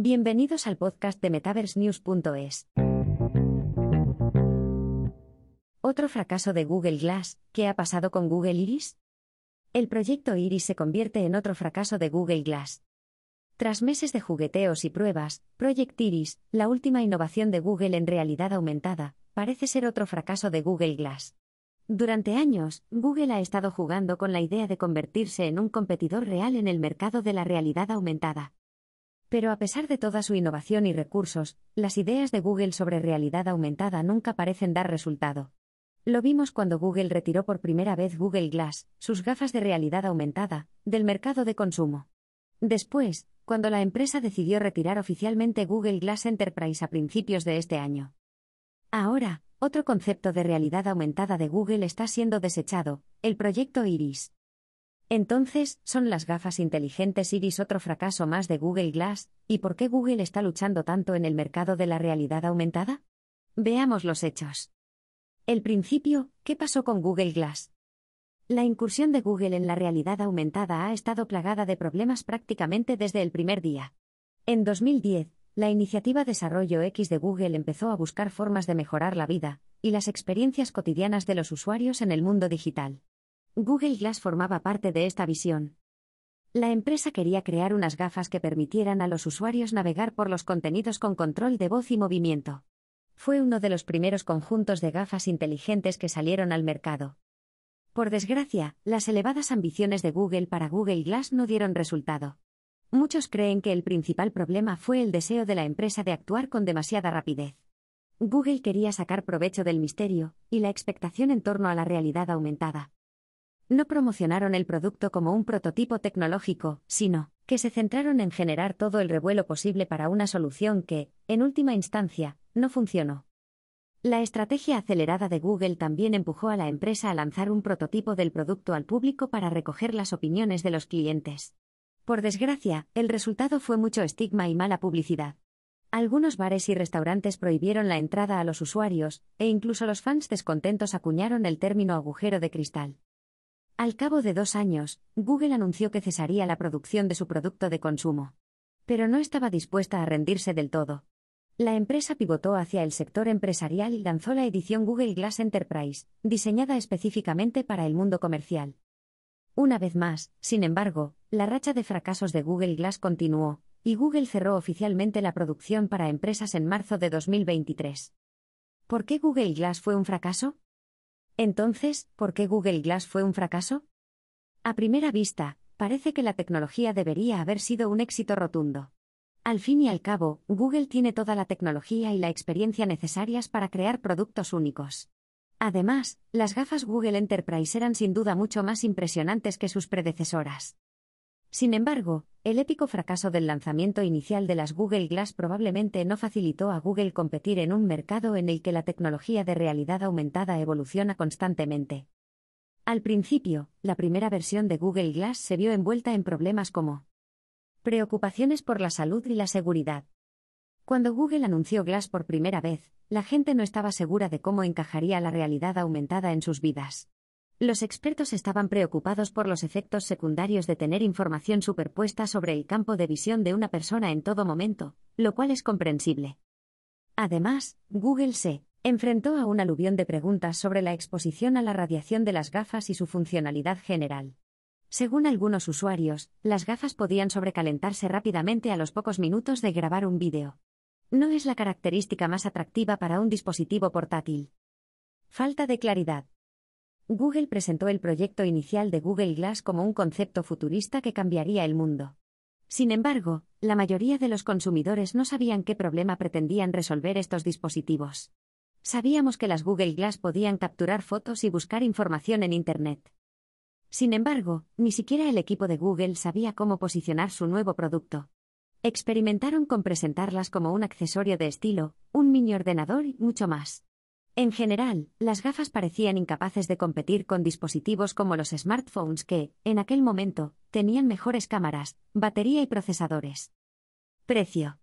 Bienvenidos al podcast de MetaverseNews.es. Otro fracaso de Google Glass, ¿qué ha pasado con Google Iris? El proyecto Iris se convierte en otro fracaso de Google Glass. Tras meses de jugueteos y pruebas, Project Iris, la última innovación de Google en realidad aumentada, parece ser otro fracaso de Google Glass. Durante años, Google ha estado jugando con la idea de convertirse en un competidor real en el mercado de la realidad aumentada. Pero a pesar de toda su innovación y recursos, las ideas de Google sobre realidad aumentada nunca parecen dar resultado. Lo vimos cuando Google retiró por primera vez Google Glass, sus gafas de realidad aumentada, del mercado de consumo. Después, cuando la empresa decidió retirar oficialmente Google Glass Enterprise a principios de este año. Ahora, otro concepto de realidad aumentada de Google está siendo desechado, el proyecto Iris. Entonces, ¿son las gafas inteligentes Iris otro fracaso más de Google Glass? ¿Y por qué Google está luchando tanto en el mercado de la realidad aumentada? Veamos los hechos. El principio, ¿qué pasó con Google Glass? La incursión de Google en la realidad aumentada ha estado plagada de problemas prácticamente desde el primer día. En 2010, la iniciativa Desarrollo X de Google empezó a buscar formas de mejorar la vida y las experiencias cotidianas de los usuarios en el mundo digital. Google Glass formaba parte de esta visión. La empresa quería crear unas gafas que permitieran a los usuarios navegar por los contenidos con control de voz y movimiento. Fue uno de los primeros conjuntos de gafas inteligentes que salieron al mercado. Por desgracia, las elevadas ambiciones de Google para Google Glass no dieron resultado. Muchos creen que el principal problema fue el deseo de la empresa de actuar con demasiada rapidez. Google quería sacar provecho del misterio y la expectación en torno a la realidad aumentada. No promocionaron el producto como un prototipo tecnológico, sino que se centraron en generar todo el revuelo posible para una solución que, en última instancia, no funcionó. La estrategia acelerada de Google también empujó a la empresa a lanzar un prototipo del producto al público para recoger las opiniones de los clientes. Por desgracia, el resultado fue mucho estigma y mala publicidad. Algunos bares y restaurantes prohibieron la entrada a los usuarios, e incluso los fans descontentos acuñaron el término agujero de cristal. Al cabo de dos años, Google anunció que cesaría la producción de su producto de consumo. Pero no estaba dispuesta a rendirse del todo. La empresa pivotó hacia el sector empresarial y lanzó la edición Google Glass Enterprise, diseñada específicamente para el mundo comercial. Una vez más, sin embargo, la racha de fracasos de Google Glass continuó, y Google cerró oficialmente la producción para empresas en marzo de 2023. ¿Por qué Google Glass fue un fracaso? Entonces, ¿por qué Google Glass fue un fracaso? A primera vista, parece que la tecnología debería haber sido un éxito rotundo. Al fin y al cabo, Google tiene toda la tecnología y la experiencia necesarias para crear productos únicos. Además, las gafas Google Enterprise eran sin duda mucho más impresionantes que sus predecesoras. Sin embargo, el épico fracaso del lanzamiento inicial de las Google Glass probablemente no facilitó a Google competir en un mercado en el que la tecnología de realidad aumentada evoluciona constantemente. Al principio, la primera versión de Google Glass se vio envuelta en problemas como preocupaciones por la salud y la seguridad, cuando Google anunció Glass por primera vez, la gente no estaba segura de cómo encajaría la realidad aumentada en sus vidas. Los expertos estaban preocupados por los efectos secundarios de tener información superpuesta sobre el campo de visión de una persona en todo momento, lo cual es comprensible. Además, Google se enfrentó a un aluvión de preguntas sobre la exposición a la radiación de las gafas y su funcionalidad general. Según algunos usuarios, las gafas podían sobrecalentarse rápidamente a los pocos minutos de grabar un vídeo. No es la característica más atractiva para un dispositivo portátil. Falta de claridad. Google presentó el proyecto inicial de Google Glass como un concepto futurista que cambiaría el mundo. Sin embargo, la mayoría de los consumidores no sabían qué problema pretendían resolver estos dispositivos. Sabíamos que las Google Glass podían capturar fotos y buscar información en Internet. Sin embargo, ni siquiera el equipo de Google sabía cómo posicionar su nuevo producto. Experimentaron con presentarlas como un accesorio de estilo, un mini ordenador y mucho más. En general, las gafas parecían incapaces de competir con dispositivos como los smartphones que, en aquel momento, tenían mejores cámaras, batería y procesadores. Precio.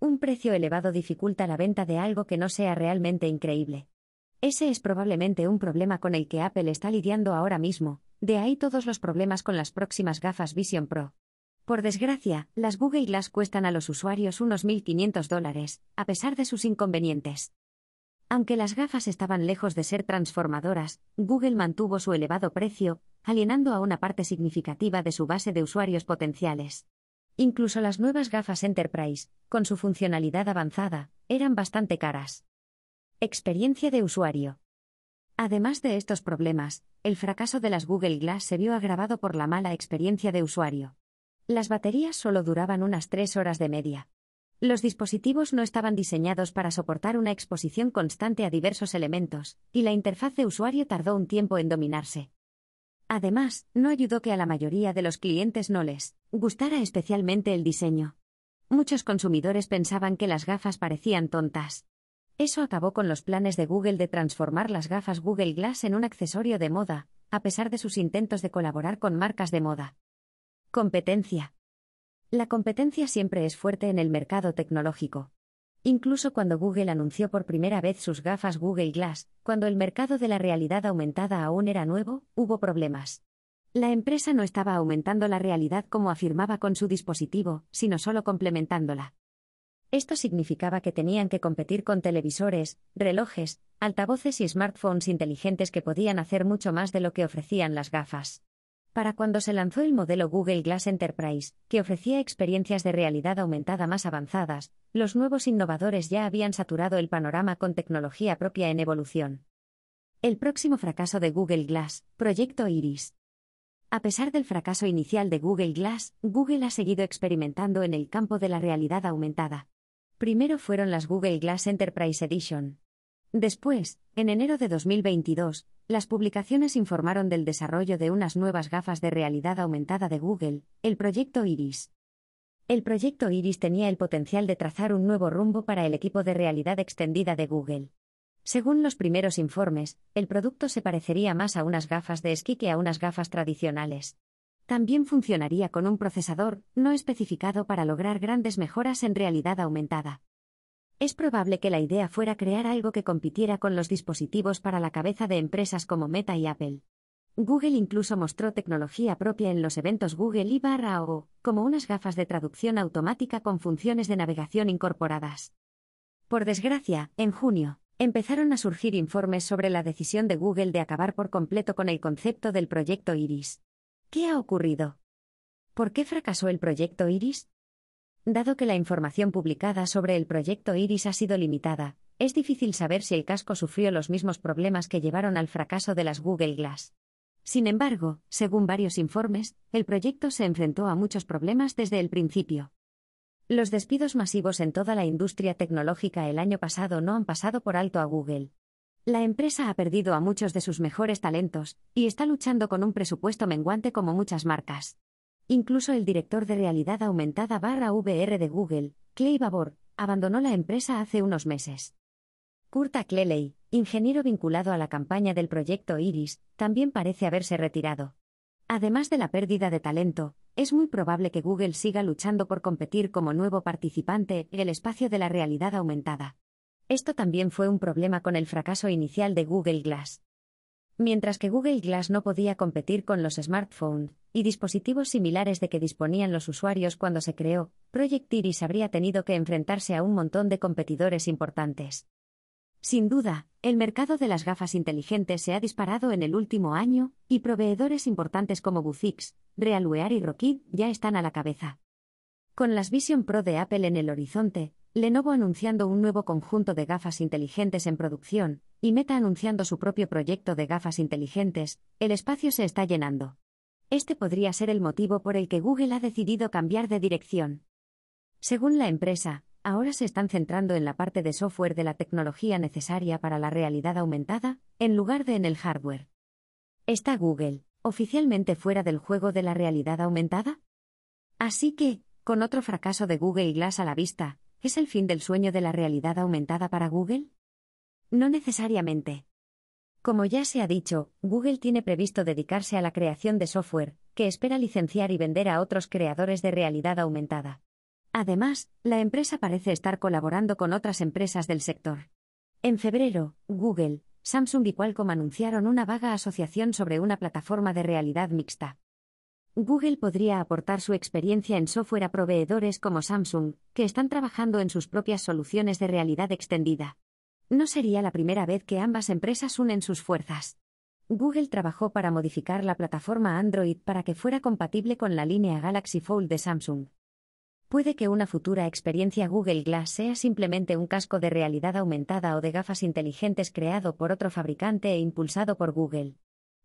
Un precio elevado dificulta la venta de algo que no sea realmente increíble. Ese es probablemente un problema con el que Apple está lidiando ahora mismo, de ahí todos los problemas con las próximas gafas Vision Pro. Por desgracia, las Google Glass cuestan a los usuarios unos 1.500 dólares, a pesar de sus inconvenientes. Aunque las gafas estaban lejos de ser transformadoras, Google mantuvo su elevado precio, alienando a una parte significativa de su base de usuarios potenciales. Incluso las nuevas gafas Enterprise, con su funcionalidad avanzada, eran bastante caras. Experiencia de usuario. Además de estos problemas, el fracaso de las Google Glass se vio agravado por la mala experiencia de usuario. Las baterías solo duraban unas tres horas de media. Los dispositivos no estaban diseñados para soportar una exposición constante a diversos elementos, y la interfaz de usuario tardó un tiempo en dominarse. Además, no ayudó que a la mayoría de los clientes no les gustara especialmente el diseño. Muchos consumidores pensaban que las gafas parecían tontas. Eso acabó con los planes de Google de transformar las gafas Google Glass en un accesorio de moda, a pesar de sus intentos de colaborar con marcas de moda. Competencia. La competencia siempre es fuerte en el mercado tecnológico. Incluso cuando Google anunció por primera vez sus gafas Google Glass, cuando el mercado de la realidad aumentada aún era nuevo, hubo problemas. La empresa no estaba aumentando la realidad como afirmaba con su dispositivo, sino solo complementándola. Esto significaba que tenían que competir con televisores, relojes, altavoces y smartphones inteligentes que podían hacer mucho más de lo que ofrecían las gafas. Para cuando se lanzó el modelo Google Glass Enterprise, que ofrecía experiencias de realidad aumentada más avanzadas, los nuevos innovadores ya habían saturado el panorama con tecnología propia en evolución. El próximo fracaso de Google Glass, Proyecto Iris. A pesar del fracaso inicial de Google Glass, Google ha seguido experimentando en el campo de la realidad aumentada. Primero fueron las Google Glass Enterprise Edition. Después, en enero de 2022, las publicaciones informaron del desarrollo de unas nuevas gafas de realidad aumentada de Google, el proyecto Iris. El proyecto Iris tenía el potencial de trazar un nuevo rumbo para el equipo de realidad extendida de Google. Según los primeros informes, el producto se parecería más a unas gafas de esquí que a unas gafas tradicionales. También funcionaría con un procesador no especificado para lograr grandes mejoras en realidad aumentada. Es probable que la idea fuera crear algo que compitiera con los dispositivos para la cabeza de empresas como Meta y Apple. Google incluso mostró tecnología propia en los eventos Google I O, como unas gafas de traducción automática con funciones de navegación incorporadas. Por desgracia, en junio, empezaron a surgir informes sobre la decisión de Google de acabar por completo con el concepto del proyecto Iris. ¿Qué ha ocurrido? ¿Por qué fracasó el proyecto Iris? Dado que la información publicada sobre el proyecto Iris ha sido limitada, es difícil saber si el casco sufrió los mismos problemas que llevaron al fracaso de las Google Glass. Sin embargo, según varios informes, el proyecto se enfrentó a muchos problemas desde el principio. Los despidos masivos en toda la industria tecnológica el año pasado no han pasado por alto a Google. La empresa ha perdido a muchos de sus mejores talentos, y está luchando con un presupuesto menguante como muchas marcas. Incluso el director de realidad aumentada barra VR de Google, Clay Babor, abandonó la empresa hace unos meses. Kurt Cleley, ingeniero vinculado a la campaña del proyecto Iris, también parece haberse retirado. Además de la pérdida de talento, es muy probable que Google siga luchando por competir como nuevo participante en el espacio de la realidad aumentada. Esto también fue un problema con el fracaso inicial de Google Glass. Mientras que Google Glass no podía competir con los smartphones y dispositivos similares de que disponían los usuarios cuando se creó, Project Iris habría tenido que enfrentarse a un montón de competidores importantes. Sin duda, el mercado de las gafas inteligentes se ha disparado en el último año, y proveedores importantes como Buzix, Realwear y Rockit ya están a la cabeza. Con las Vision Pro de Apple en el horizonte, Lenovo anunciando un nuevo conjunto de gafas inteligentes en producción, y Meta anunciando su propio proyecto de gafas inteligentes, el espacio se está llenando. Este podría ser el motivo por el que Google ha decidido cambiar de dirección. Según la empresa, ahora se están centrando en la parte de software de la tecnología necesaria para la realidad aumentada, en lugar de en el hardware. ¿Está Google oficialmente fuera del juego de la realidad aumentada? Así que, con otro fracaso de Google Glass a la vista, ¿Es el fin del sueño de la realidad aumentada para Google? No necesariamente. Como ya se ha dicho, Google tiene previsto dedicarse a la creación de software, que espera licenciar y vender a otros creadores de realidad aumentada. Además, la empresa parece estar colaborando con otras empresas del sector. En febrero, Google, Samsung y Qualcomm anunciaron una vaga asociación sobre una plataforma de realidad mixta. Google podría aportar su experiencia en software a proveedores como Samsung, que están trabajando en sus propias soluciones de realidad extendida. No sería la primera vez que ambas empresas unen sus fuerzas. Google trabajó para modificar la plataforma Android para que fuera compatible con la línea Galaxy Fold de Samsung. Puede que una futura experiencia Google Glass sea simplemente un casco de realidad aumentada o de gafas inteligentes creado por otro fabricante e impulsado por Google.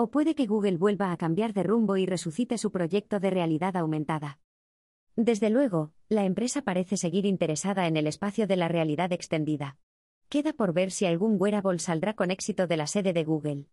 O puede que Google vuelva a cambiar de rumbo y resucite su proyecto de realidad aumentada. Desde luego, la empresa parece seguir interesada en el espacio de la realidad extendida. Queda por ver si algún wearable saldrá con éxito de la sede de Google.